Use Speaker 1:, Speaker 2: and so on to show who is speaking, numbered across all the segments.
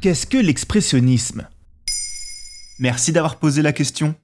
Speaker 1: Qu'est-ce que l'expressionnisme? Merci d'avoir posé la question.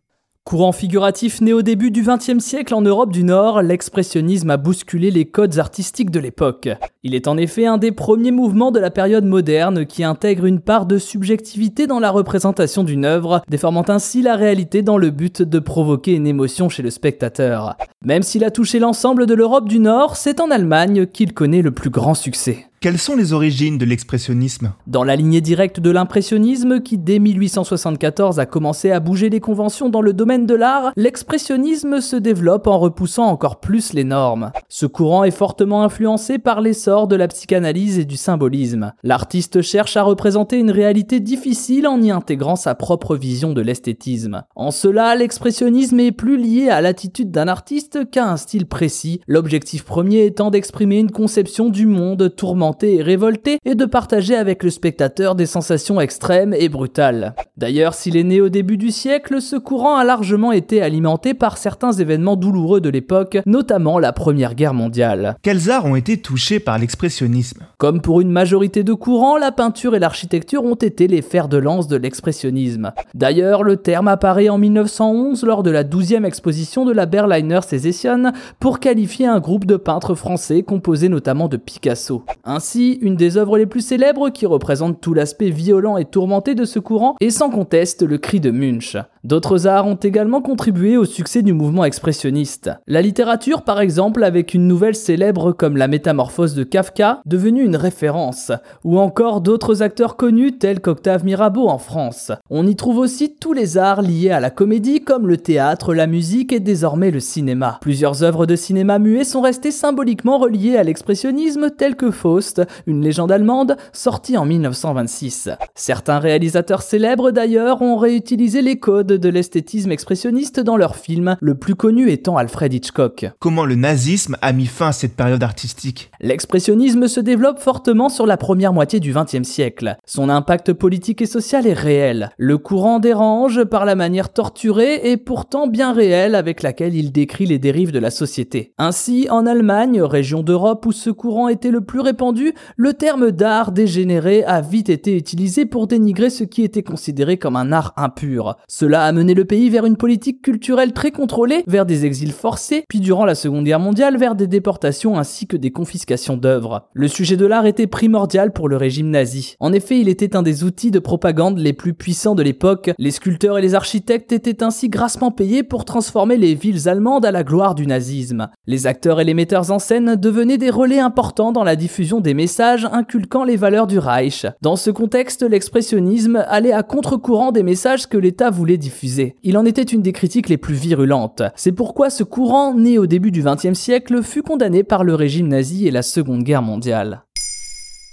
Speaker 2: Courant figuratif né au début du XXe siècle en Europe du Nord, l'expressionnisme a bousculé les codes artistiques de l'époque. Il est en effet un des premiers mouvements de la période moderne qui intègre une part de subjectivité dans la représentation d'une œuvre, déformant ainsi la réalité dans le but de provoquer une émotion chez le spectateur. Même s'il a touché l'ensemble de l'Europe du Nord, c'est en Allemagne qu'il connaît le plus grand succès.
Speaker 1: Quelles sont les origines de l'expressionnisme
Speaker 2: Dans la lignée directe de l'impressionnisme, qui dès 1874 a commencé à bouger les conventions dans le domaine de l'art, l'expressionnisme se développe en repoussant encore plus les normes. Ce courant est fortement influencé par l'essor de la psychanalyse et du symbolisme. L'artiste cherche à représenter une réalité difficile en y intégrant sa propre vision de l'esthétisme. En cela, l'expressionnisme est plus lié à l'attitude d'un artiste qu'à un style précis, l'objectif premier étant d'exprimer une conception du monde tourmenté et révolté et de partager avec le spectateur des sensations extrêmes et brutales. D'ailleurs, s'il est né au début du siècle, ce courant a largement été alimenté par certains événements douloureux de l'époque, notamment la Première Guerre mondiale.
Speaker 1: Quels arts ont été touchés par l'expressionnisme?
Speaker 2: Comme pour une majorité de courants, la peinture et l'architecture ont été les fers de lance de l'expressionnisme. D'ailleurs, le terme apparaît en 1911 lors de la 12e exposition de la Berliner Sezession pour qualifier un groupe de peintres français composé notamment de Picasso. Ainsi, une des œuvres les plus célèbres qui représente tout l'aspect violent et tourmenté de ce courant est sans conteste le cri de Munch. D'autres arts ont également contribué au succès du mouvement expressionniste. La littérature par exemple avec une nouvelle célèbre comme La Métamorphose de Kafka, devenue une référence, ou encore d'autres acteurs connus tels qu'Octave Mirabeau en France. On y trouve aussi tous les arts liés à la comédie comme le théâtre, la musique et désormais le cinéma. Plusieurs œuvres de cinéma muet sont restées symboliquement reliées à l'expressionnisme telles que Faust, une légende allemande sortie en 1926. Certains réalisateurs célèbres d'ailleurs ont réutilisé les codes de l'esthétisme expressionniste dans leurs films, le plus connu étant Alfred Hitchcock.
Speaker 1: Comment le nazisme a mis fin à cette période artistique?
Speaker 2: L'expressionnisme se développe fortement sur la première moitié du XXe siècle. Son impact politique et social est réel. Le courant dérange par la manière torturée et pourtant bien réelle avec laquelle il décrit les dérives de la société. Ainsi, en Allemagne, région d'Europe où ce courant était le plus répandu, le terme d'art dégénéré a vite été utilisé pour dénigrer ce qui était considéré comme un art impur. Cela a mené le pays vers une politique culturelle très contrôlée, vers des exils forcés, puis durant la Seconde Guerre mondiale vers des déportations ainsi que des confiscations d'œuvres. Le sujet de l'art était primordial pour le régime nazi. En effet, il était un des outils de propagande les plus puissants de l'époque. Les sculpteurs et les architectes étaient ainsi grassement payés pour transformer les villes allemandes à la gloire du nazisme. Les acteurs et les metteurs en scène devenaient des relais importants dans la diffusion des messages inculquant les valeurs du Reich. Dans ce contexte, l'expressionnisme allait à contre-courant des messages que l'État voulait diffuser. Il en était une des critiques les plus virulentes. C'est pourquoi ce courant, né au début du XXe siècle, fut condamné par le régime nazi et la Seconde Guerre mondiale.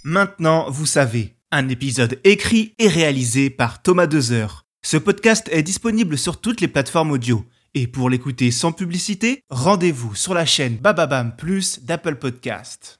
Speaker 1: Maintenant, vous savez, un épisode écrit et réalisé par Thomas Dezer. Ce podcast est disponible sur toutes les plateformes audio. Et pour l'écouter sans publicité, rendez-vous sur la chaîne Bababam Plus d'Apple Podcast.